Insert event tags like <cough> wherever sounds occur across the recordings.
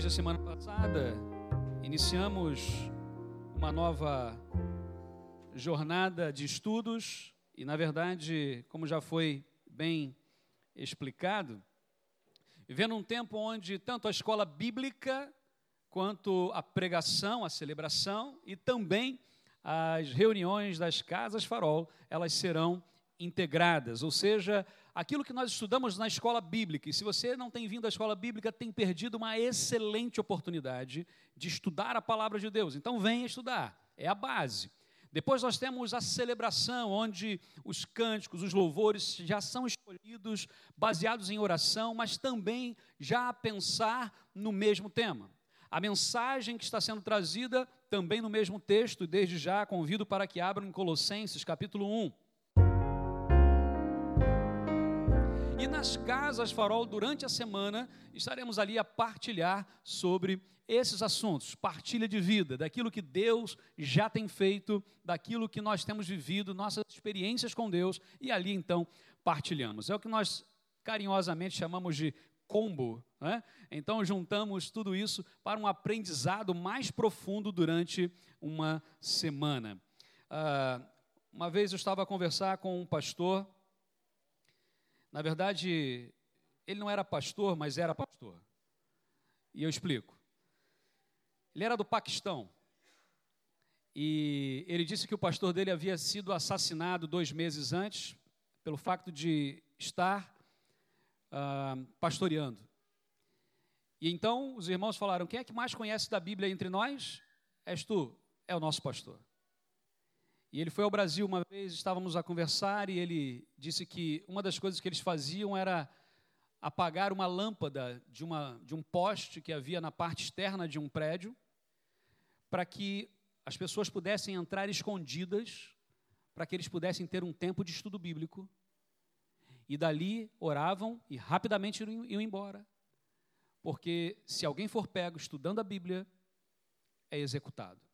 Desde a semana passada, iniciamos uma nova jornada de estudos e, na verdade, como já foi bem explicado, vivendo um tempo onde tanto a escola bíblica quanto a pregação, a celebração e também as reuniões das casas farol, elas serão integradas, ou seja, aquilo que nós estudamos na escola bíblica, e se você não tem vindo à escola bíblica, tem perdido uma excelente oportunidade de estudar a palavra de Deus. Então venha estudar, é a base. Depois nós temos a celebração, onde os cânticos, os louvores já são escolhidos baseados em oração, mas também já a pensar no mesmo tema. A mensagem que está sendo trazida também no mesmo texto, desde já convido para que abram Colossenses, capítulo 1. Nas casas farol, durante a semana, estaremos ali a partilhar sobre esses assuntos, partilha de vida, daquilo que Deus já tem feito, daquilo que nós temos vivido, nossas experiências com Deus, e ali então partilhamos. É o que nós carinhosamente chamamos de combo. Né? Então juntamos tudo isso para um aprendizado mais profundo durante uma semana. Uh, uma vez eu estava a conversar com um pastor, na verdade, ele não era pastor, mas era pastor. E eu explico. Ele era do Paquistão. E ele disse que o pastor dele havia sido assassinado dois meses antes, pelo fato de estar uh, pastoreando. E então os irmãos falaram: quem é que mais conhece da Bíblia entre nós? És tu, é o nosso pastor. E ele foi ao Brasil uma vez, estávamos a conversar, e ele disse que uma das coisas que eles faziam era apagar uma lâmpada de, uma, de um poste que havia na parte externa de um prédio, para que as pessoas pudessem entrar escondidas, para que eles pudessem ter um tempo de estudo bíblico. E dali oravam e rapidamente iam embora. Porque se alguém for pego estudando a Bíblia, é executado.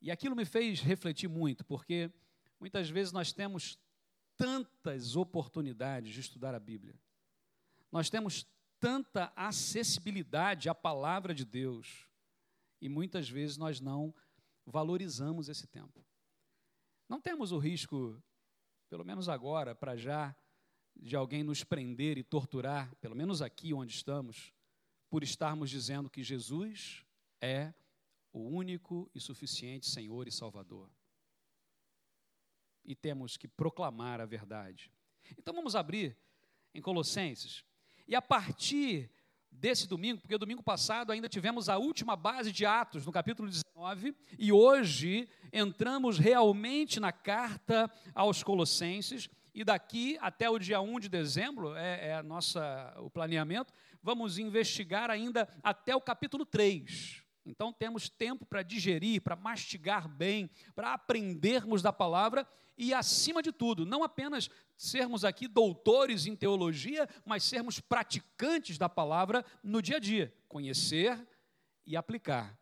E aquilo me fez refletir muito, porque muitas vezes nós temos tantas oportunidades de estudar a Bíblia. Nós temos tanta acessibilidade à palavra de Deus e muitas vezes nós não valorizamos esse tempo. Não temos o risco, pelo menos agora, para já, de alguém nos prender e torturar, pelo menos aqui onde estamos, por estarmos dizendo que Jesus é o único e suficiente Senhor e Salvador e temos que proclamar a verdade. Então vamos abrir em Colossenses. E a partir desse domingo, porque domingo passado ainda tivemos a última base de Atos, no capítulo 19, e hoje entramos realmente na carta aos Colossenses, e daqui até o dia 1 de dezembro, é, é nossa, o planeamento, vamos investigar ainda até o capítulo 3. Então temos tempo para digerir, para mastigar bem, para aprendermos da palavra e, acima de tudo, não apenas sermos aqui doutores em teologia, mas sermos praticantes da palavra no dia a dia, conhecer e aplicar.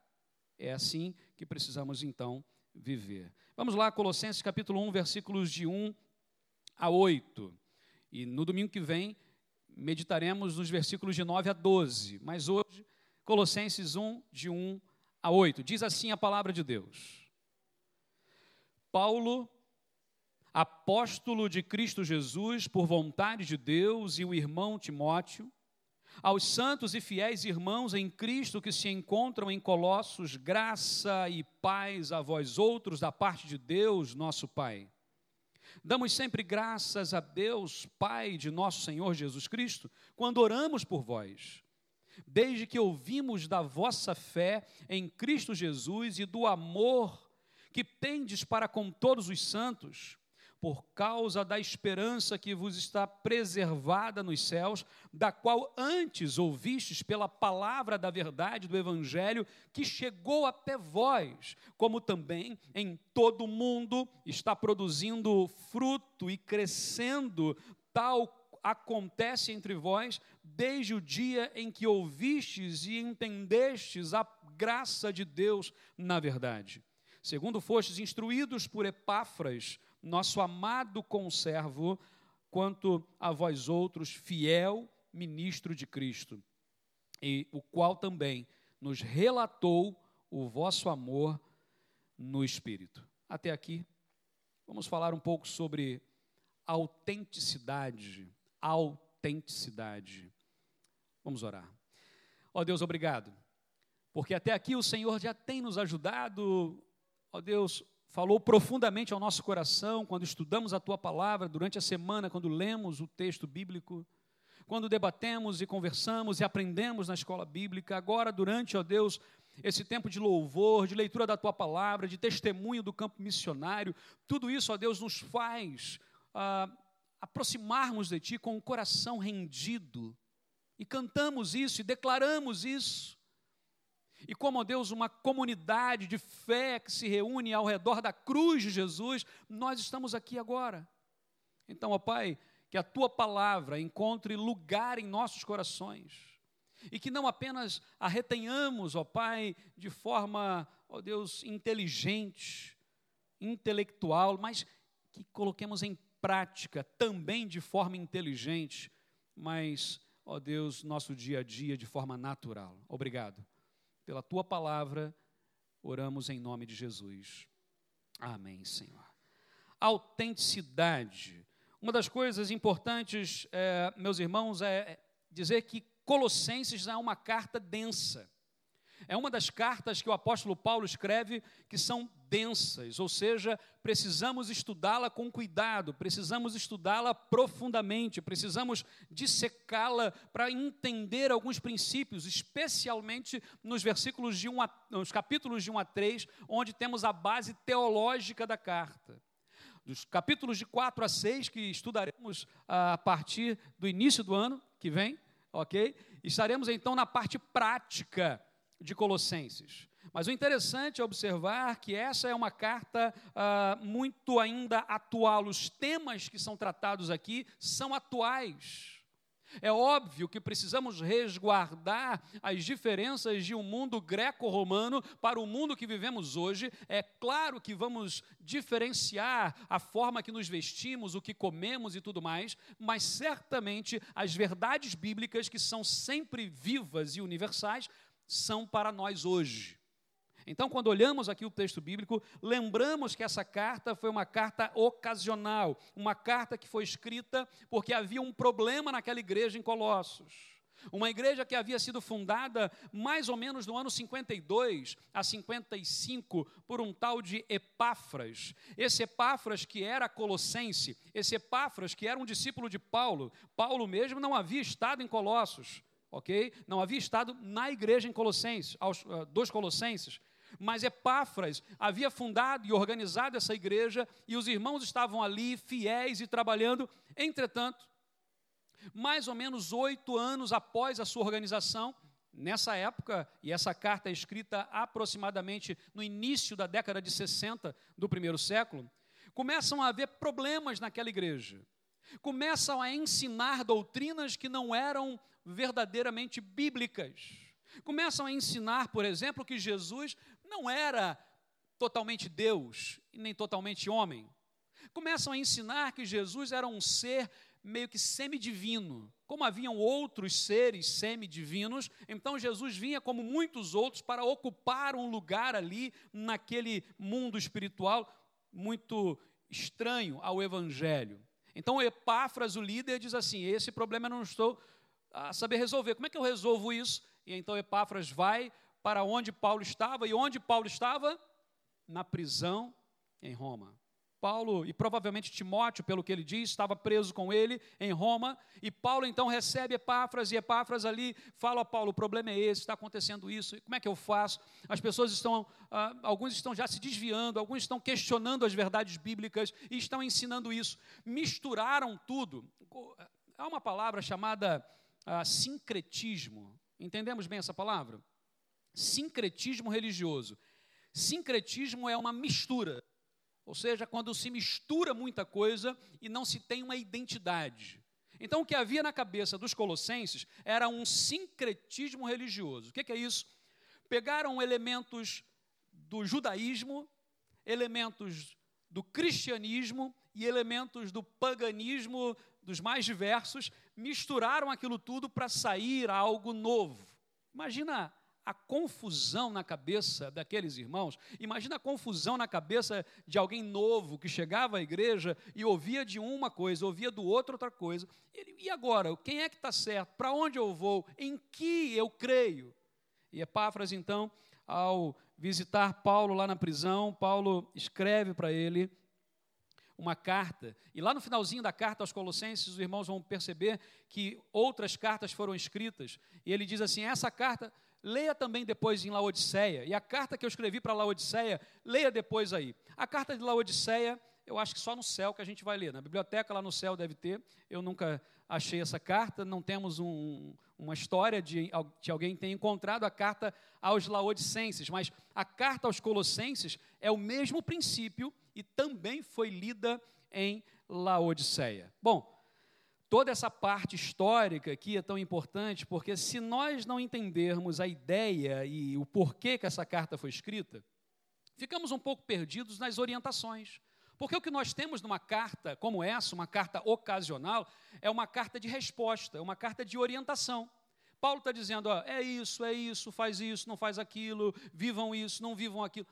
É assim que precisamos então viver. Vamos lá, Colossenses capítulo 1, versículos de 1 a 8. E no domingo que vem meditaremos nos versículos de 9 a 12. Mas hoje, Colossenses 1, de 1 a 8. Diz assim a palavra de Deus. Paulo apóstolo de Cristo Jesus por vontade de Deus, e o irmão Timóteo, aos santos e fiéis irmãos em Cristo que se encontram em Colossos, graça e paz a vós outros da parte de Deus, nosso Pai. Damos sempre graças a Deus, Pai de nosso Senhor Jesus Cristo, quando oramos por vós, desde que ouvimos da vossa fé em Cristo Jesus e do amor que tendes para com todos os santos por causa da esperança que vos está preservada nos céus, da qual antes ouvistes pela palavra da verdade do Evangelho, que chegou até vós, como também em todo o mundo está produzindo fruto e crescendo, tal acontece entre vós, desde o dia em que ouvistes e entendestes a graça de Deus na verdade. Segundo fostes instruídos por Epáfras, nosso amado conservo, quanto a vós outros, fiel ministro de Cristo, e o qual também nos relatou o vosso amor no Espírito. Até aqui, vamos falar um pouco sobre autenticidade. Autenticidade. Vamos orar. Ó Deus, obrigado, porque até aqui o Senhor já tem nos ajudado, ó Deus, falou profundamente ao nosso coração quando estudamos a tua palavra durante a semana, quando lemos o texto bíblico quando debatemos e conversamos e aprendemos na escola bíblica, agora durante, ó Deus, esse tempo de louvor, de leitura da tua palavra, de testemunho do campo missionário, tudo isso, ó Deus, nos faz ah, aproximarmos de Ti com o coração rendido. E cantamos isso e declaramos isso. E como, ó Deus, uma comunidade de fé que se reúne ao redor da cruz de Jesus, nós estamos aqui agora. Então, ó Pai, que a tua palavra encontre lugar em nossos corações e que não apenas a retenhamos, ó Pai, de forma, ó Deus, inteligente, intelectual, mas que coloquemos em prática também de forma inteligente, mas, ó Deus, nosso dia a dia de forma natural. Obrigado. Pela tua palavra, oramos em nome de Jesus. Amém, Senhor. Autenticidade uma das coisas importantes, é, meus irmãos, é dizer que Colossenses é uma carta densa. É uma das cartas que o apóstolo Paulo escreve que são densas, ou seja, precisamos estudá-la com cuidado, precisamos estudá-la profundamente, precisamos dissecá-la para entender alguns princípios, especialmente nos versículos de 1 a, nos capítulos de 1 a 3, onde temos a base teológica da carta dos capítulos de 4 a 6, que estudaremos a partir do início do ano que vem, ok? Estaremos então na parte prática de Colossenses. Mas o interessante é observar que essa é uma carta ah, muito ainda atual. Os temas que são tratados aqui são atuais. É óbvio que precisamos resguardar as diferenças de um mundo greco-romano para o mundo que vivemos hoje. É claro que vamos diferenciar a forma que nos vestimos, o que comemos e tudo mais, mas certamente as verdades bíblicas, que são sempre vivas e universais, são para nós hoje. Então, quando olhamos aqui o texto bíblico, lembramos que essa carta foi uma carta ocasional, uma carta que foi escrita porque havia um problema naquela igreja em Colossos. Uma igreja que havia sido fundada mais ou menos no ano 52 a 55 por um tal de Epáfras. Esse Epáfras que era colossense, esse Epáfras que era um discípulo de Paulo. Paulo mesmo não havia estado em Colossos, ok? Não havia estado na igreja em Colossenses, aos, uh, dos Colossenses. Mas Epáfras havia fundado e organizado essa igreja e os irmãos estavam ali fiéis e trabalhando. Entretanto, mais ou menos oito anos após a sua organização, nessa época, e essa carta é escrita aproximadamente no início da década de 60 do primeiro século, começam a haver problemas naquela igreja. Começam a ensinar doutrinas que não eram verdadeiramente bíblicas. Começam a ensinar, por exemplo, que Jesus não era totalmente Deus e nem totalmente homem. Começam a ensinar que Jesus era um ser meio que semidivino. Como haviam outros seres semidivinos, então Jesus vinha como muitos outros para ocupar um lugar ali naquele mundo espiritual muito estranho ao evangelho. Então Epáfras, o líder, diz assim: "Esse problema eu não estou a saber resolver. Como é que eu resolvo isso?" E então Epáfras vai para onde Paulo estava, e onde Paulo estava? Na prisão em Roma. Paulo e provavelmente Timóteo, pelo que ele diz, estava preso com ele em Roma, e Paulo então recebe Epáfras, e Epáfras ali fala a Paulo: o problema é esse, está acontecendo isso, como é que eu faço? As pessoas estão, ah, alguns estão já se desviando, alguns estão questionando as verdades bíblicas e estão ensinando isso. Misturaram tudo. Há uma palavra chamada ah, sincretismo, entendemos bem essa palavra? Sincretismo religioso. Sincretismo é uma mistura, ou seja, quando se mistura muita coisa e não se tem uma identidade. Então, o que havia na cabeça dos colossenses era um sincretismo religioso. O que é isso? Pegaram elementos do judaísmo, elementos do cristianismo e elementos do paganismo, dos mais diversos, misturaram aquilo tudo para sair algo novo Imagina a confusão na cabeça daqueles irmãos. Imagina a confusão na cabeça de alguém novo que chegava à igreja e ouvia de uma coisa, ouvia do outro outra coisa. E agora, quem é que está certo? Para onde eu vou? Em que eu creio? E Epáfras, então, ao visitar Paulo lá na prisão, Paulo escreve para ele uma carta. E lá no finalzinho da carta aos Colossenses, os irmãos vão perceber que outras cartas foram escritas. E ele diz assim: essa carta leia também depois em Laodiceia. E a carta que eu escrevi para Laodiceia, leia depois aí. A carta de Laodiceia, eu acho que só no céu que a gente vai ler. Na biblioteca lá no céu deve ter. Eu nunca achei essa carta, não temos um, uma história de, de alguém ter encontrado a carta aos Laodicenses, mas a carta aos Colossenses é o mesmo princípio e também foi lida em Laodiceia. Bom, toda essa parte histórica aqui é tão importante, porque se nós não entendermos a ideia e o porquê que essa carta foi escrita, ficamos um pouco perdidos nas orientações. Porque o que nós temos numa carta como essa, uma carta ocasional, é uma carta de resposta, é uma carta de orientação. Paulo está dizendo: ó, é isso, é isso, faz isso, não faz aquilo, vivam isso, não vivam aquilo.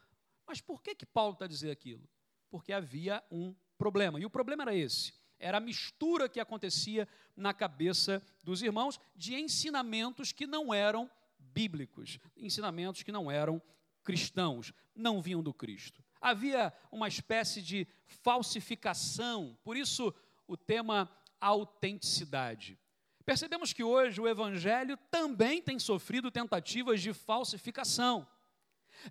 Mas por que, que Paulo está dizendo aquilo? Porque havia um problema. E o problema era esse era a mistura que acontecia na cabeça dos irmãos de ensinamentos que não eram bíblicos, ensinamentos que não eram cristãos, não vinham do Cristo. Havia uma espécie de falsificação, por isso o tema autenticidade. Percebemos que hoje o Evangelho também tem sofrido tentativas de falsificação.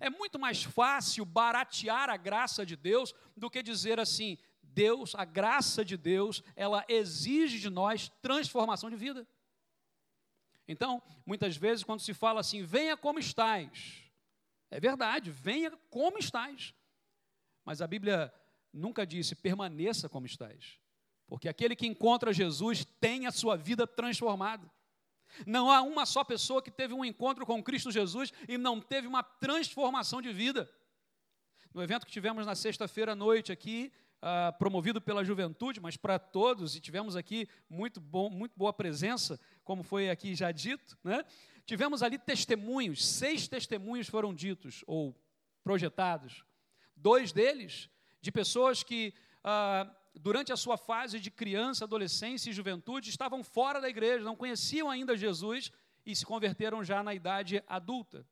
É muito mais fácil baratear a graça de Deus do que dizer assim: Deus, a graça de Deus, ela exige de nós transformação de vida. Então, muitas vezes, quando se fala assim, venha como estás, é verdade, venha como estás. Mas a Bíblia nunca disse permaneça como estás, porque aquele que encontra Jesus tem a sua vida transformada. Não há uma só pessoa que teve um encontro com Cristo Jesus e não teve uma transformação de vida. No evento que tivemos na sexta-feira à noite aqui, ah, promovido pela juventude, mas para todos, e tivemos aqui muito, bom, muito boa presença, como foi aqui já dito. Né? Tivemos ali testemunhos, seis testemunhos foram ditos ou projetados. Dois deles de pessoas que, ah, durante a sua fase de criança, adolescência e juventude, estavam fora da igreja, não conheciam ainda Jesus e se converteram já na idade adulta.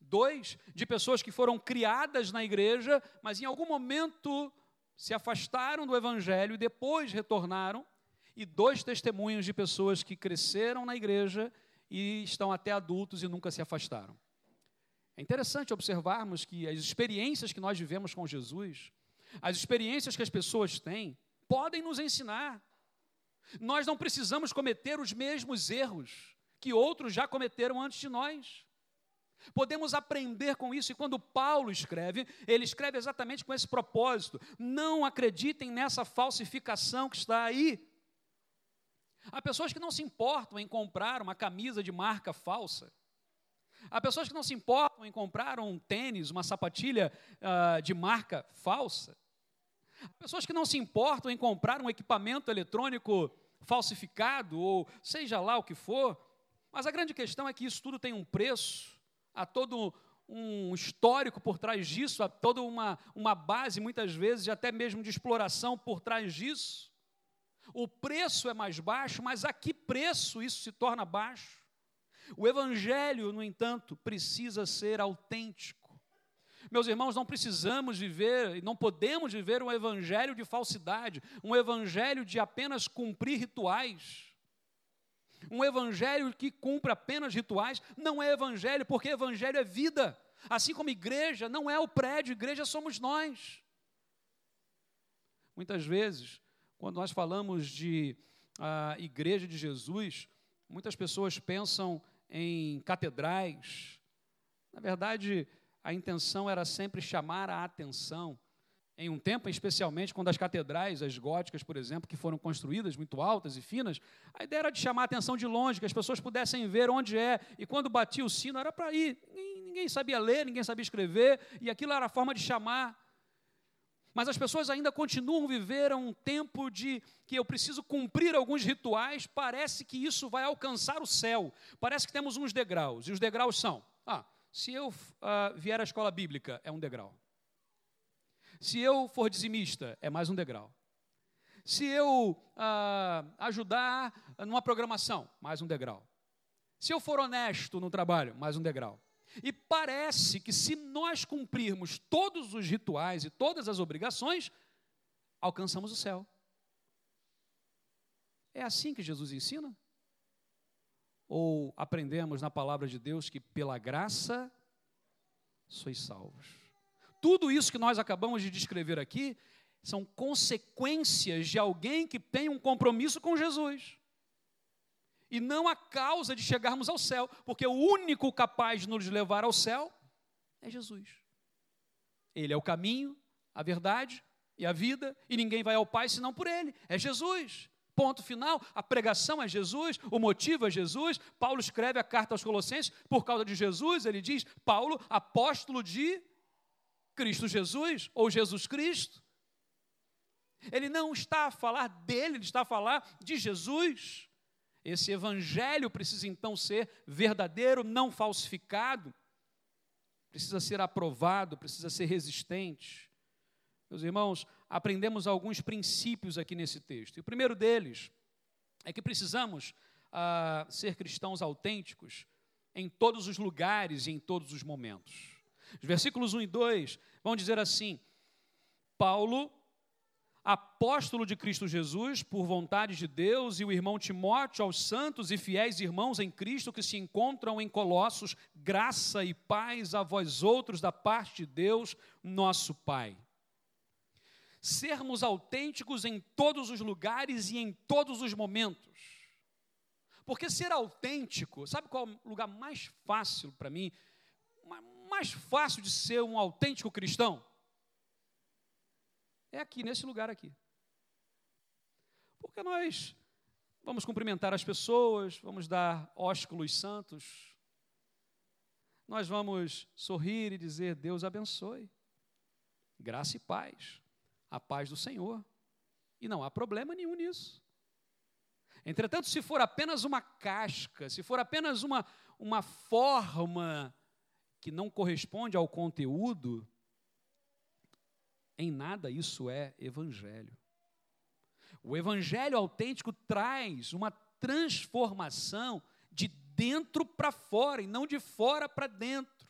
Dois de pessoas que foram criadas na igreja, mas em algum momento se afastaram do Evangelho e depois retornaram, e dois testemunhos de pessoas que cresceram na igreja e estão até adultos e nunca se afastaram. É interessante observarmos que as experiências que nós vivemos com Jesus, as experiências que as pessoas têm, podem nos ensinar. Nós não precisamos cometer os mesmos erros que outros já cometeram antes de nós. Podemos aprender com isso, e quando Paulo escreve, ele escreve exatamente com esse propósito. Não acreditem nessa falsificação que está aí. Há pessoas que não se importam em comprar uma camisa de marca falsa. Há pessoas que não se importam em comprar um tênis, uma sapatilha uh, de marca falsa. Há pessoas que não se importam em comprar um equipamento eletrônico falsificado, ou seja lá o que for. Mas a grande questão é que isso tudo tem um preço há todo um histórico por trás disso, há toda uma, uma base, muitas vezes, até mesmo de exploração por trás disso. O preço é mais baixo, mas a que preço isso se torna baixo? O Evangelho, no entanto, precisa ser autêntico. Meus irmãos, não precisamos viver, não podemos viver um evangelho de falsidade, um evangelho de apenas cumprir rituais. Um evangelho que cumpre apenas rituais não é evangelho, porque evangelho é vida. Assim como igreja não é o prédio, igreja somos nós. Muitas vezes, quando nós falamos de a igreja de Jesus, muitas pessoas pensam em catedrais. Na verdade, a intenção era sempre chamar a atenção em um tempo, especialmente quando as catedrais, as góticas, por exemplo, que foram construídas muito altas e finas, a ideia era de chamar a atenção de longe, que as pessoas pudessem ver onde é, e quando batia o sino era para ir. Ninguém sabia ler, ninguém sabia escrever, e aquilo era a forma de chamar. Mas as pessoas ainda continuam viver um tempo de que eu preciso cumprir alguns rituais, parece que isso vai alcançar o céu. Parece que temos uns degraus, e os degraus são: ah, se eu uh, vier à escola bíblica, é um degrau. Se eu for dizimista, é mais um degrau. Se eu uh, ajudar numa programação, mais um degrau. Se eu for honesto no trabalho, mais um degrau. E parece que se nós cumprirmos todos os rituais e todas as obrigações, alcançamos o céu. É assim que Jesus ensina? Ou aprendemos na palavra de Deus que pela graça sois salvos? Tudo isso que nós acabamos de descrever aqui são consequências de alguém que tem um compromisso com Jesus e não a causa de chegarmos ao céu, porque o único capaz de nos levar ao céu é Jesus. Ele é o caminho, a verdade e a vida, e ninguém vai ao Pai senão por Ele. É Jesus. Ponto final. A pregação é Jesus, o motivo é Jesus. Paulo escreve a carta aos Colossenses por causa de Jesus. Ele diz: Paulo, apóstolo de Cristo Jesus, ou Jesus Cristo. Ele não está a falar dele, ele está a falar de Jesus. Esse evangelho precisa então ser verdadeiro, não falsificado, precisa ser aprovado, precisa ser resistente. Meus irmãos, aprendemos alguns princípios aqui nesse texto. E o primeiro deles é que precisamos ah, ser cristãos autênticos em todos os lugares e em todos os momentos. Os versículos 1 e 2 vão dizer assim: Paulo apóstolo de Cristo Jesus, por vontade de Deus, e o irmão Timóteo, aos santos e fiéis irmãos em Cristo que se encontram em Colossos, graça e paz a vós outros da parte de Deus, nosso Pai. Sermos autênticos em todos os lugares e em todos os momentos. Porque ser autêntico, sabe qual é o lugar mais fácil para mim? Mais fácil de ser um autêntico cristão? é aqui, nesse lugar aqui. Porque nós vamos cumprimentar as pessoas, vamos dar ósculos santos, nós vamos sorrir e dizer: Deus abençoe, graça e paz, a paz do Senhor. E não há problema nenhum nisso. Entretanto, se for apenas uma casca, se for apenas uma, uma forma que não corresponde ao conteúdo, em nada isso é evangelho. O evangelho autêntico traz uma transformação de dentro para fora e não de fora para dentro.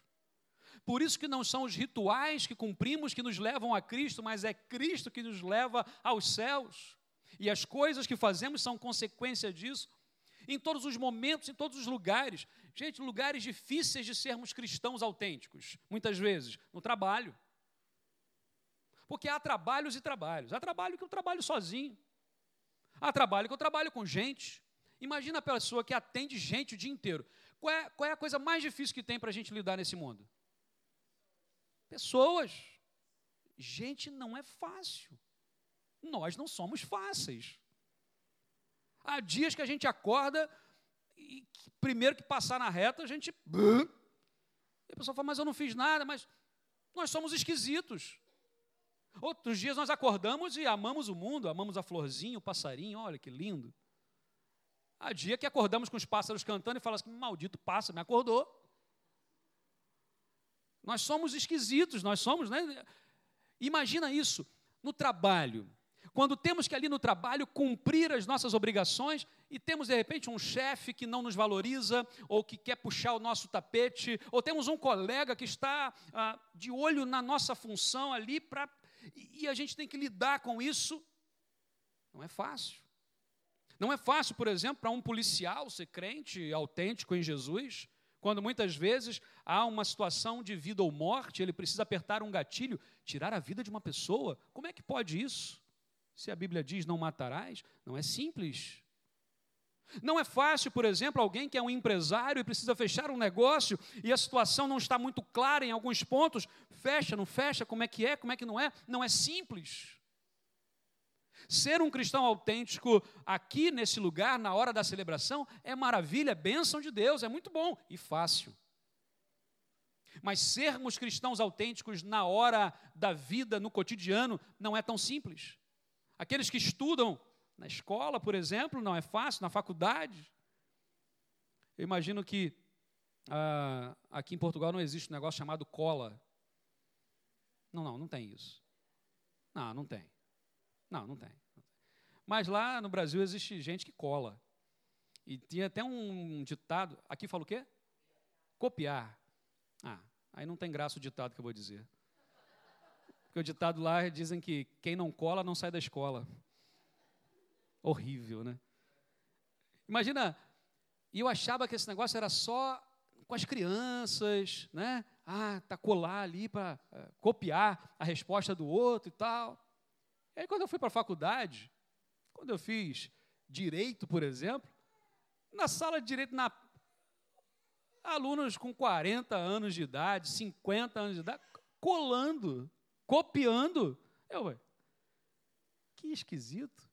Por isso que não são os rituais que cumprimos que nos levam a Cristo, mas é Cristo que nos leva aos céus. E as coisas que fazemos são consequência disso. Em todos os momentos, em todos os lugares. Gente, lugares difíceis de sermos cristãos autênticos. Muitas vezes, no trabalho. Porque há trabalhos e trabalhos. Há trabalho que eu trabalho sozinho. Há trabalho que eu trabalho com gente. Imagina a pessoa que atende gente o dia inteiro. Qual é, qual é a coisa mais difícil que tem para a gente lidar nesse mundo? Pessoas. Gente não é fácil. Nós não somos fáceis. Há dias que a gente acorda e primeiro que passar na reta, a gente. E a pessoa fala, mas eu não fiz nada, mas nós somos esquisitos. Outros dias nós acordamos e amamos o mundo, amamos a florzinha, o passarinho, olha que lindo. Há dia que acordamos com os pássaros cantando e falamos assim, maldito pássaro, me acordou. Nós somos esquisitos, nós somos, né? Imagina isso no trabalho. Quando temos que ali no trabalho cumprir as nossas obrigações e temos de repente um chefe que não nos valoriza ou que quer puxar o nosso tapete, ou temos um colega que está ah, de olho na nossa função ali para e, a gente tem que lidar com isso. Não é fácil. Não é fácil, por exemplo, para um policial ser crente, autêntico em Jesus, quando muitas vezes há uma situação de vida ou morte, ele precisa apertar um gatilho, tirar a vida de uma pessoa. Como é que pode isso? Se a Bíblia diz não matarás, não é simples. Não é fácil, por exemplo, alguém que é um empresário e precisa fechar um negócio e a situação não está muito clara em alguns pontos, fecha, não fecha, como é que é, como é que não é, não é simples. Ser um cristão autêntico aqui nesse lugar, na hora da celebração, é maravilha, é bênção de Deus, é muito bom e fácil. Mas sermos cristãos autênticos na hora da vida, no cotidiano, não é tão simples. Aqueles que estudam na escola, por exemplo, não é fácil, na faculdade. Eu imagino que ah, aqui em Portugal não existe um negócio chamado cola. Não, não, não tem isso. Não, não tem. Não, não tem. Mas lá no Brasil existe gente que cola. E tinha até um ditado. Aqui fala o quê? Copiar. Ah, aí não tem graça o ditado que eu vou dizer. Porque o ditado lá dizem que quem não cola não sai da escola. Horrível, né? Imagina, e eu achava que esse negócio era só com as crianças, né? Ah, tá colar ali para eh, copiar a resposta do outro e tal. E aí quando eu fui para a faculdade, quando eu fiz direito, por exemplo, na sala de direito, na, alunos com 40 anos de idade, 50 anos de idade, colando, copiando. Eu, ué, que esquisito.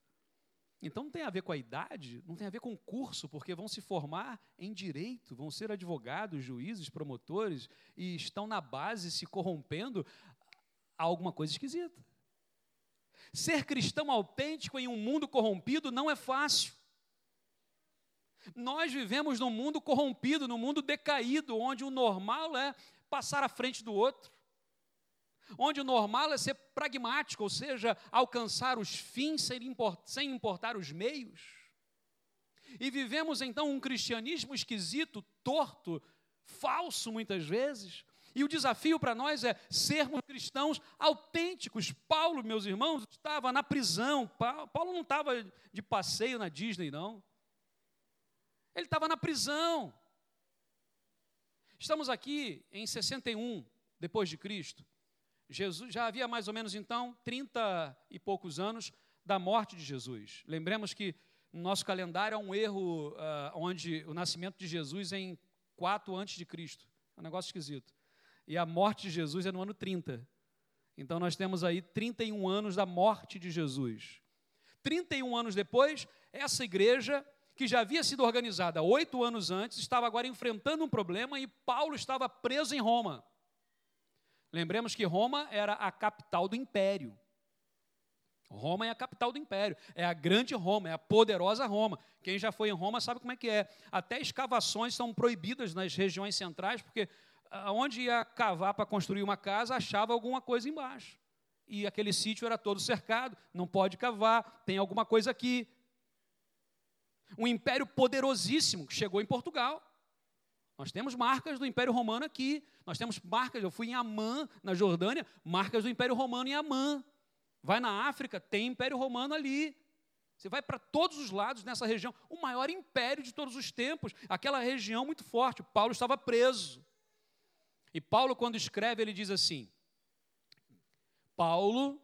Então não tem a ver com a idade, não tem a ver com o curso, porque vão se formar em direito, vão ser advogados, juízes, promotores e estão na base se corrompendo. Há alguma coisa esquisita. Ser cristão autêntico em um mundo corrompido não é fácil. Nós vivemos num mundo corrompido, num mundo decaído, onde o normal é passar à frente do outro onde o normal é ser pragmático, ou seja, alcançar os fins sem importar, os meios. E vivemos então um cristianismo esquisito, torto, falso muitas vezes. E o desafio para nós é sermos cristãos autênticos. Paulo, meus irmãos, estava na prisão. Paulo não estava de passeio na Disney, não. Ele estava na prisão. Estamos aqui em 61 depois de Cristo. Jesus já havia mais ou menos então 30 e poucos anos da morte de Jesus. Lembremos que no nosso calendário há um erro uh, onde o nascimento de Jesus é em 4 antes de Cristo. É um negócio esquisito. E a morte de Jesus é no ano 30. Então nós temos aí 31 anos da morte de Jesus. 31 anos depois, essa igreja, que já havia sido organizada oito anos antes, estava agora enfrentando um problema e Paulo estava preso em Roma. Lembremos que Roma era a capital do império. Roma é a capital do império, é a grande Roma, é a poderosa Roma. Quem já foi em Roma sabe como é que é. Até escavações são proibidas nas regiões centrais, porque onde ia cavar para construir uma casa, achava alguma coisa embaixo. E aquele sítio era todo cercado, não pode cavar, tem alguma coisa aqui. Um império poderosíssimo que chegou em Portugal. Nós temos marcas do Império Romano aqui. Nós temos marcas, eu fui em Amã, na Jordânia, marcas do Império Romano em Amã. Vai na África, tem Império Romano ali. Você vai para todos os lados nessa região, o maior império de todos os tempos, aquela região muito forte. Paulo estava preso. E Paulo, quando escreve, ele diz assim: Paulo,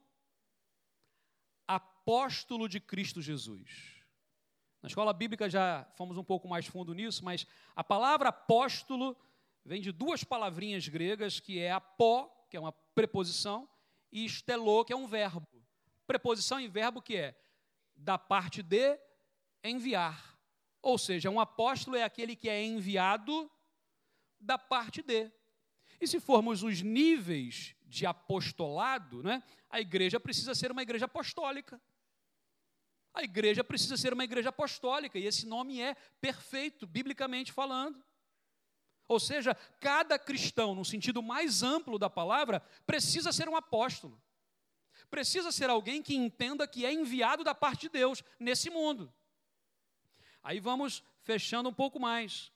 apóstolo de Cristo Jesus na escola bíblica já fomos um pouco mais fundo nisso, mas a palavra apóstolo vem de duas palavrinhas gregas, que é apó, que é uma preposição, e estelô, que é um verbo. Preposição e verbo que é da parte de enviar. Ou seja, um apóstolo é aquele que é enviado da parte de. E se formos os níveis de apostolado, né, a igreja precisa ser uma igreja apostólica. A igreja precisa ser uma igreja apostólica, e esse nome é perfeito, biblicamente falando. Ou seja, cada cristão, no sentido mais amplo da palavra, precisa ser um apóstolo. Precisa ser alguém que entenda que é enviado da parte de Deus nesse mundo. Aí vamos fechando um pouco mais.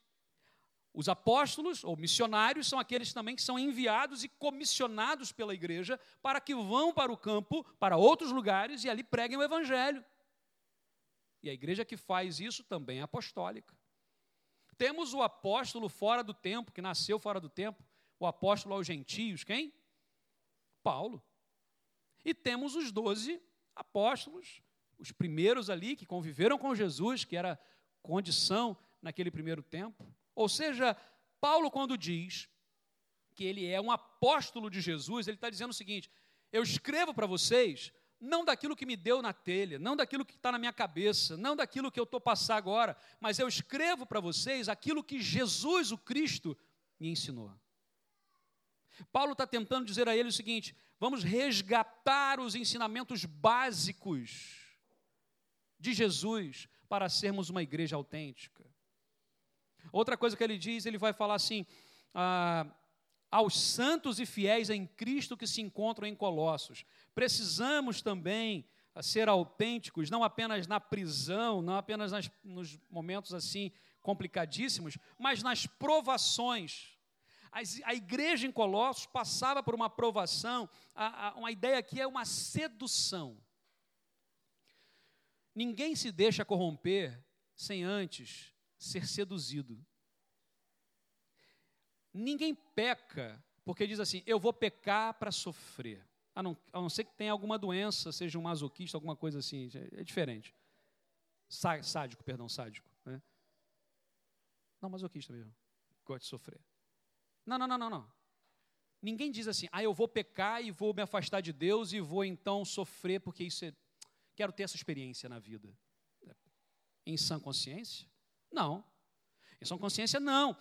Os apóstolos ou missionários são aqueles também que são enviados e comissionados pela igreja para que vão para o campo, para outros lugares e ali preguem o evangelho. E a igreja que faz isso também é apostólica. Temos o apóstolo fora do tempo, que nasceu fora do tempo, o apóstolo aos gentios, quem? Paulo. E temos os doze apóstolos, os primeiros ali que conviveram com Jesus, que era condição naquele primeiro tempo. Ou seja, Paulo, quando diz que ele é um apóstolo de Jesus, ele está dizendo o seguinte: eu escrevo para vocês não daquilo que me deu na telha, não daquilo que está na minha cabeça, não daquilo que eu estou passando agora, mas eu escrevo para vocês aquilo que Jesus, o Cristo, me ensinou. Paulo está tentando dizer a ele o seguinte: vamos resgatar os ensinamentos básicos de Jesus para sermos uma igreja autêntica. Outra coisa que ele diz, ele vai falar assim: ah, aos santos e fiéis em Cristo que se encontram em Colossos. Precisamos também ser autênticos, não apenas na prisão, não apenas nas, nos momentos assim complicadíssimos, mas nas provações. A igreja em Colossos passava por uma provação, uma ideia que é uma sedução. Ninguém se deixa corromper sem antes ser seduzido. Ninguém peca porque diz assim: eu vou pecar para sofrer. A não, a não ser que tenha alguma doença, seja um masoquista, alguma coisa assim. É diferente. Sá, sádico, perdão, sádico. Né? Não, masoquista mesmo. Gosta de sofrer. Não, não, não, não, não. Ninguém diz assim, ah, eu vou pecar e vou me afastar de Deus e vou então sofrer, porque isso é. Quero ter essa experiência na vida. Em sã consciência? Não. Em sã consciência, não.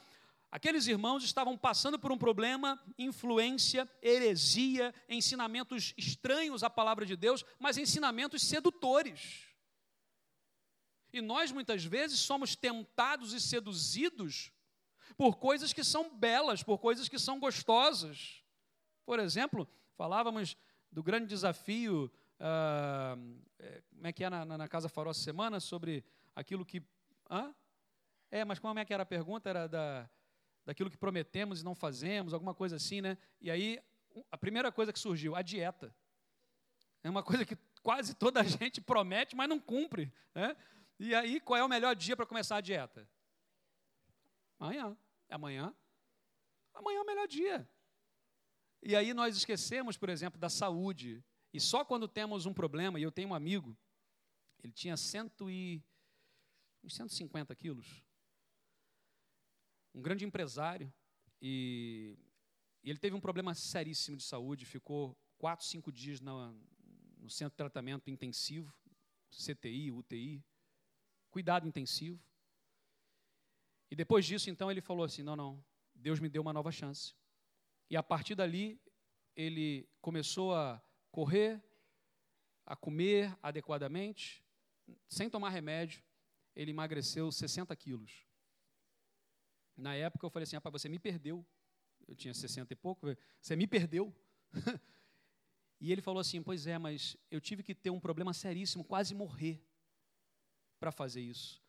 Aqueles irmãos estavam passando por um problema, influência, heresia, ensinamentos estranhos à palavra de Deus, mas ensinamentos sedutores. E nós muitas vezes somos tentados e seduzidos por coisas que são belas, por coisas que são gostosas. Por exemplo, falávamos do grande desafio, ah, é, como é que é na, na Casa Farol essa semana, sobre aquilo que. Hã? É, mas como é que era a pergunta? Era da daquilo que prometemos e não fazemos, alguma coisa assim, né? E aí, a primeira coisa que surgiu, a dieta. É uma coisa que quase toda <laughs> a gente promete, mas não cumpre, né? E aí, qual é o melhor dia para começar a dieta? Amanhã. É amanhã? Amanhã é o melhor dia. E aí nós esquecemos, por exemplo, da saúde. E só quando temos um problema, e eu tenho um amigo, ele tinha cento e, uns 150 quilos, um grande empresário, e, e ele teve um problema seríssimo de saúde, ficou quatro, cinco dias na, no centro de tratamento intensivo, CTI, UTI, cuidado intensivo. E depois disso, então, ele falou assim: não, não, Deus me deu uma nova chance. E a partir dali, ele começou a correr, a comer adequadamente, sem tomar remédio. Ele emagreceu 60 quilos. Na época eu falei assim, rapaz, você me perdeu. Eu tinha 60 e pouco, você me perdeu. <laughs> e ele falou assim, pois é, mas eu tive que ter um problema seríssimo, quase morrer, para fazer isso.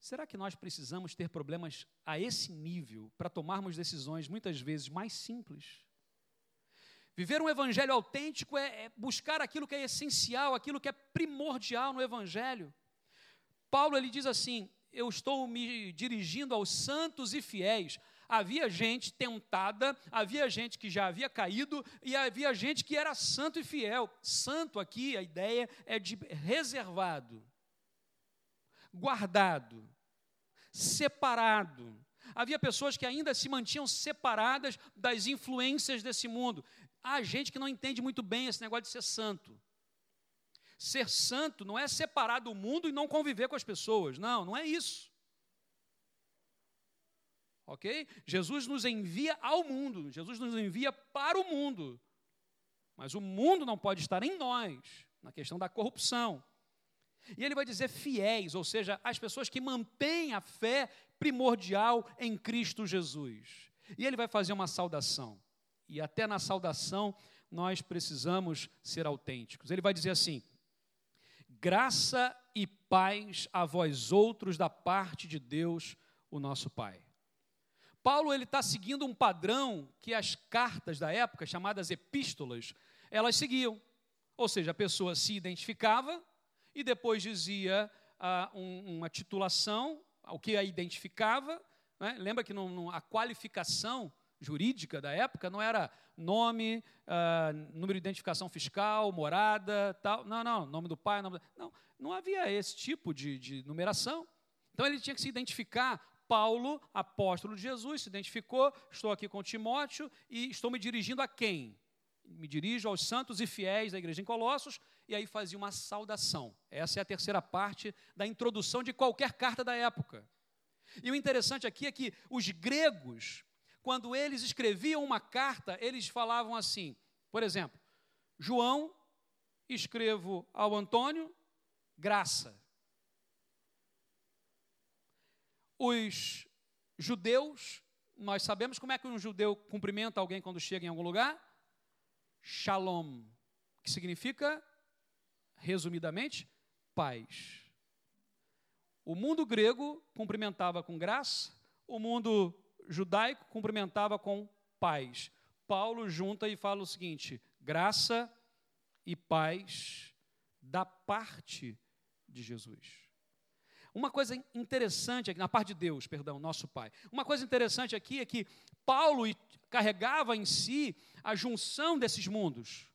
Será que nós precisamos ter problemas a esse nível para tomarmos decisões muitas vezes mais simples? Viver um evangelho autêntico é, é, buscar aquilo que é essencial, aquilo que é primordial no evangelho. Paulo ele diz assim: eu estou me dirigindo aos santos e fiéis. Havia gente tentada, havia gente que já havia caído e havia gente que era santo e fiel. Santo aqui, a ideia é de reservado, guardado, separado. Havia pessoas que ainda se mantinham separadas das influências desse mundo. Há gente que não entende muito bem esse negócio de ser santo. Ser santo não é separar do mundo e não conviver com as pessoas. Não, não é isso. Ok? Jesus nos envia ao mundo, Jesus nos envia para o mundo. Mas o mundo não pode estar em nós, na questão da corrupção. E ele vai dizer fiéis, ou seja, as pessoas que mantêm a fé primordial em Cristo Jesus. E ele vai fazer uma saudação. E até na saudação nós precisamos ser autênticos. Ele vai dizer assim: Graça e paz a vós outros da parte de Deus, o nosso Pai. Paulo ele está seguindo um padrão que as cartas da época, chamadas epístolas, elas seguiam. Ou seja, a pessoa se identificava e depois dizia ah, um, uma titulação, o que a identificava. Né? Lembra que a qualificação jurídica da época não era nome, uh, número de identificação fiscal, morada, tal. Não, não, nome do pai, nome. Não, não havia esse tipo de, de numeração. Então ele tinha que se identificar. Paulo, apóstolo de Jesus, se identificou. Estou aqui com Timóteo e estou me dirigindo a quem? Me dirijo aos santos e fiéis da igreja em Colossos e aí fazia uma saudação. Essa é a terceira parte da introdução de qualquer carta da época. E o interessante aqui é que os gregos quando eles escreviam uma carta, eles falavam assim, por exemplo, João, escrevo ao Antônio, graça. Os judeus, nós sabemos como é que um judeu cumprimenta alguém quando chega em algum lugar? Shalom, que significa, resumidamente, paz. O mundo grego cumprimentava com graça, o mundo judaico cumprimentava com paz. Paulo junta e fala o seguinte: graça e paz da parte de Jesus. Uma coisa interessante aqui, na parte de Deus, perdão, nosso Pai. Uma coisa interessante aqui é que Paulo carregava em si a junção desses mundos.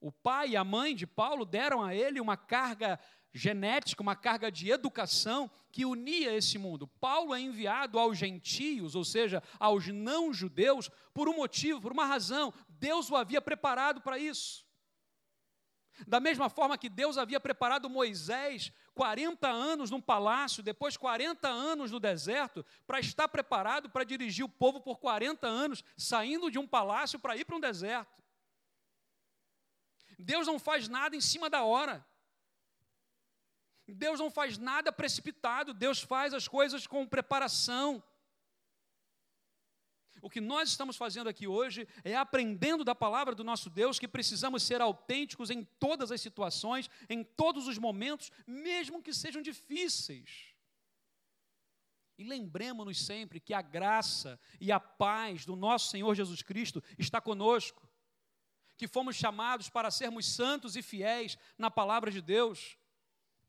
O pai e a mãe de Paulo deram a ele uma carga genética, uma carga de educação que unia esse mundo. Paulo é enviado aos gentios, ou seja, aos não-judeus, por um motivo, por uma razão. Deus o havia preparado para isso. Da mesma forma que Deus havia preparado Moisés 40 anos num palácio, depois 40 anos no deserto, para estar preparado para dirigir o povo por 40 anos, saindo de um palácio para ir para um deserto. Deus não faz nada em cima da hora. Deus não faz nada precipitado, Deus faz as coisas com preparação. O que nós estamos fazendo aqui hoje é aprendendo da palavra do nosso Deus que precisamos ser autênticos em todas as situações, em todos os momentos, mesmo que sejam difíceis. E lembremos-nos sempre que a graça e a paz do nosso Senhor Jesus Cristo está conosco, que fomos chamados para sermos santos e fiéis na palavra de Deus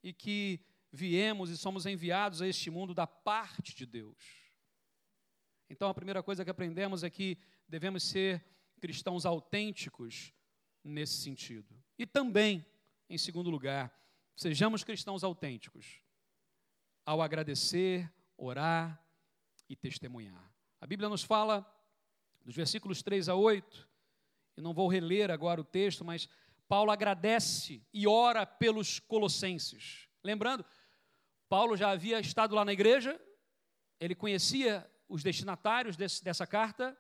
e que viemos e somos enviados a este mundo da parte de Deus. Então, a primeira coisa que aprendemos é que devemos ser cristãos autênticos nesse sentido. E também, em segundo lugar, sejamos cristãos autênticos ao agradecer, orar e testemunhar. A Bíblia nos fala, dos versículos 3 a 8, e não vou reler agora o texto, mas Paulo agradece e ora pelos colossenses. Lembrando, Paulo já havia estado lá na igreja, ele conhecia os destinatários desse, dessa carta,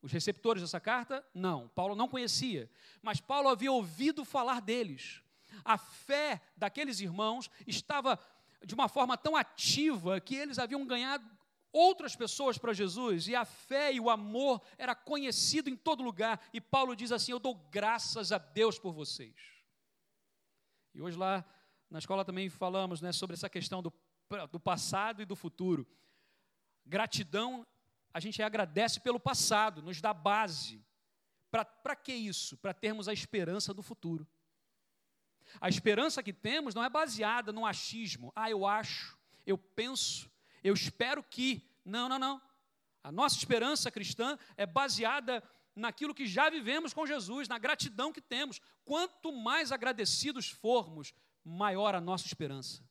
os receptores dessa carta? Não, Paulo não conhecia, mas Paulo havia ouvido falar deles. A fé daqueles irmãos estava de uma forma tão ativa que eles haviam ganhado outras pessoas para Jesus, e a fé e o amor era conhecido em todo lugar, e Paulo diz assim: Eu dou graças a Deus por vocês. E hoje lá na escola também falamos né, sobre essa questão do, do passado e do futuro. Gratidão, a gente agradece pelo passado, nos dá base. Para que isso? Para termos a esperança do futuro. A esperança que temos não é baseada no achismo. Ah, eu acho, eu penso, eu espero que. Não, não, não. A nossa esperança cristã é baseada naquilo que já vivemos com Jesus, na gratidão que temos. Quanto mais agradecidos formos, maior a nossa esperança.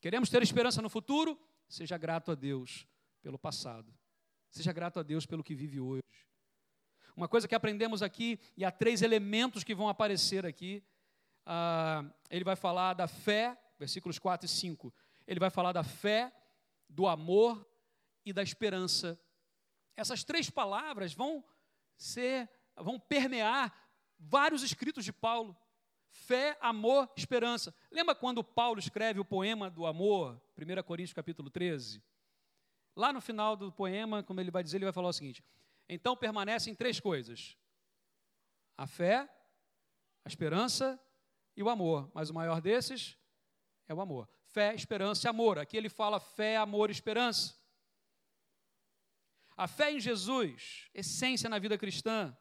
Queremos ter esperança no futuro? Seja grato a Deus pelo passado. Seja grato a Deus pelo que vive hoje. Uma coisa que aprendemos aqui, e há três elementos que vão aparecer aqui. Ah, ele vai falar da fé, versículos 4 e 5. Ele vai falar da fé, do amor e da esperança. Essas três palavras vão ser, vão permear vários escritos de Paulo. Fé, amor, esperança. Lembra quando Paulo escreve o poema do amor, 1 Coríntios capítulo 13? Lá no final do poema, como ele vai dizer, ele vai falar o seguinte: Então permanecem três coisas: a fé, a esperança e o amor. Mas o maior desses é o amor. Fé, esperança e amor. Aqui ele fala fé, amor e esperança. A fé em Jesus, essência na vida cristã,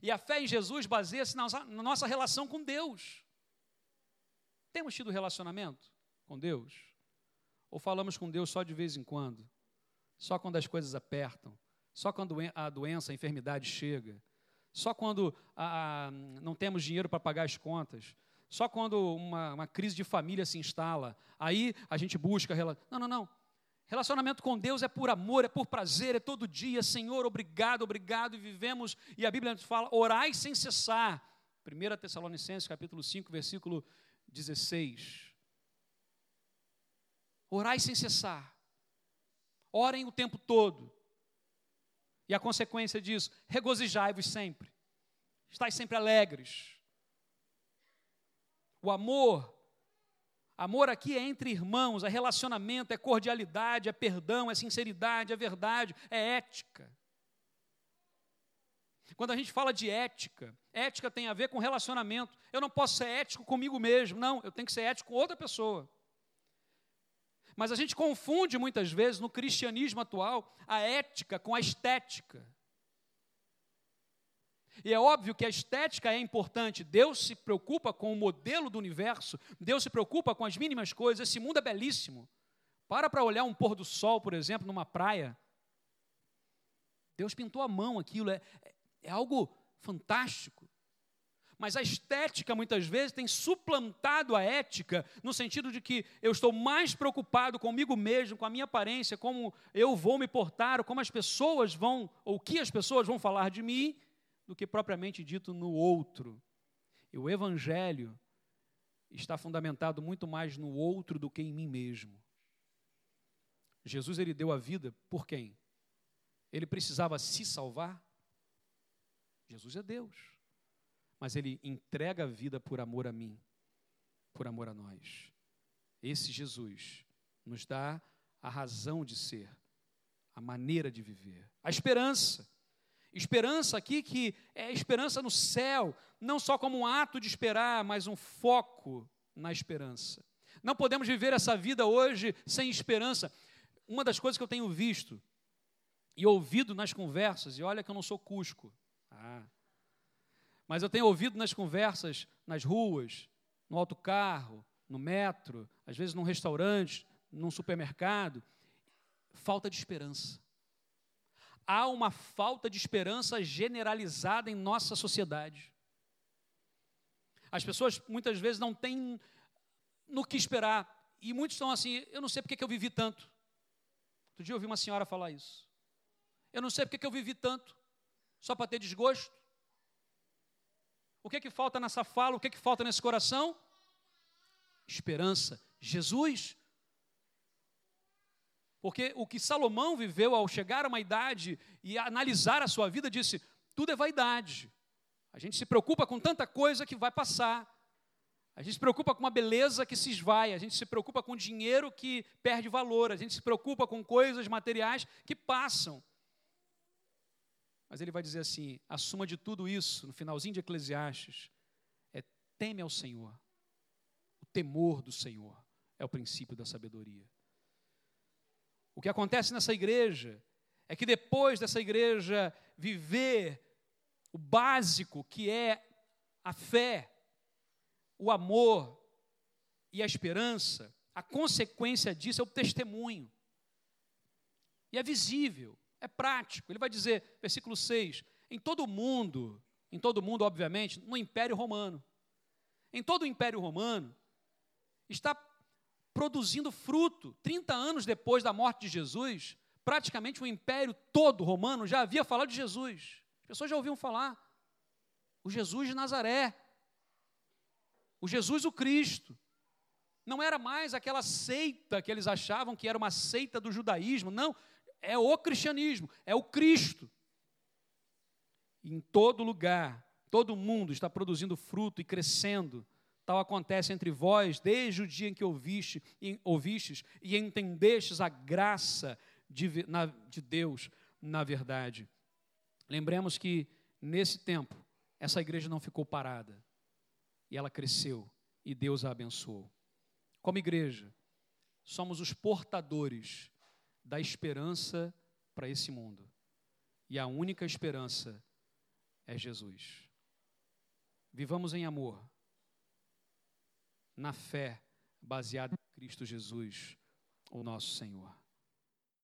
e a fé em Jesus baseia-se na, nossa relação com Deus. Temos tido relacionamento com Deus? Ou falamos com Deus só de vez em quando? Só quando as coisas apertam? Só quando a doença, a enfermidade chega? Só quando a, a, não temos dinheiro para pagar as contas? Só quando uma, uma, crise de família se instala? Aí a gente busca. Não, não, não. Relacionamento com Deus é por amor, é por prazer, é todo dia. Senhor, obrigado, obrigado. E vivemos, e a Bíblia nos fala, orai sem cessar. 1 Tessalonicenses capítulo 5, versículo 16. Orai sem cessar. Orem o tempo todo. E a consequência disso, regozijai-vos sempre. Estais sempre alegres. O amor, amor aqui é entre irmãos, é relacionamento, é cordialidade, é perdão, é sinceridade, é verdade, é ética. Quando a gente fala de ética, ética tem a ver com relacionamento. Eu não posso ser ético comigo mesmo, não, eu tenho que ser ético com outra pessoa. Mas a gente confunde muitas vezes no cristianismo atual a ética com a estética. E é óbvio que a estética é importante. Deus se preocupa com o modelo do universo, Deus se preocupa com as mínimas coisas. Esse mundo é belíssimo. Para para olhar um pôr do sol, por exemplo, numa praia. Deus pintou a mão aquilo, é, é algo fantástico. Mas a estética, muitas vezes, tem suplantado a ética, no sentido de que eu estou mais preocupado comigo mesmo, com a minha aparência, como eu vou me portar, como as pessoas vão, ou o que as pessoas vão falar de mim, do que propriamente dito no outro. E o Evangelho está fundamentado muito mais no outro do que em mim mesmo. Jesus ele deu a vida por quem? Ele precisava se salvar? Jesus é Deus. Mas ele entrega a vida por amor a mim, por amor a nós. Esse Jesus nos dá a razão de ser, a maneira de viver, a esperança. Esperança aqui que é esperança no céu, não só como um ato de esperar, mas um foco na esperança. Não podemos viver essa vida hoje sem esperança. Uma das coisas que eu tenho visto e ouvido nas conversas, e olha que eu não sou cusco, ah. Mas eu tenho ouvido nas conversas, nas ruas, no autocarro, no metro, às vezes num restaurante, num supermercado, falta de esperança. Há uma falta de esperança generalizada em nossa sociedade. As pessoas muitas vezes não têm no que esperar. E muitos estão assim, eu não sei porque que eu vivi tanto. Outro dia eu ouvi uma senhora falar isso. Eu não sei porque que eu vivi tanto só para ter desgosto? O que é que falta nessa fala? O que é que falta nesse coração? Esperança. Jesus. Porque o que Salomão viveu ao chegar a uma idade e analisar a sua vida, disse: tudo é vaidade. A gente se preocupa com tanta coisa que vai passar. A gente se preocupa com uma beleza que se esvai, a gente se preocupa com dinheiro que perde valor, a gente se preocupa com coisas materiais que passam. Mas ele vai dizer assim: a suma de tudo isso, no finalzinho de Eclesiastes, é teme ao Senhor. O temor do Senhor é o princípio da sabedoria. O que acontece nessa igreja é que depois dessa igreja viver o básico, que é a fé, o amor e a esperança, a consequência disso é o testemunho. E é visível é prático. Ele vai dizer, versículo 6, em todo o mundo, em todo o mundo, obviamente, no Império Romano. Em todo o Império Romano, está produzindo fruto. 30 anos depois da morte de Jesus, praticamente o império todo romano já havia falado de Jesus. As pessoas já ouviam falar. O Jesus de Nazaré. O Jesus o Cristo. Não era mais aquela seita que eles achavam que era uma seita do judaísmo. Não, é o cristianismo, é o Cristo. Em todo lugar, todo mundo está produzindo fruto e crescendo. Tal acontece entre vós desde o dia em que ouviste, em, ouvistes e entendestes a graça de, na, de Deus na verdade. Lembremos que nesse tempo, essa igreja não ficou parada e ela cresceu e Deus a abençoou. Como igreja, somos os portadores da esperança para esse mundo. E a única esperança é Jesus. Vivamos em amor, na fé baseada em Cristo Jesus, o nosso Senhor.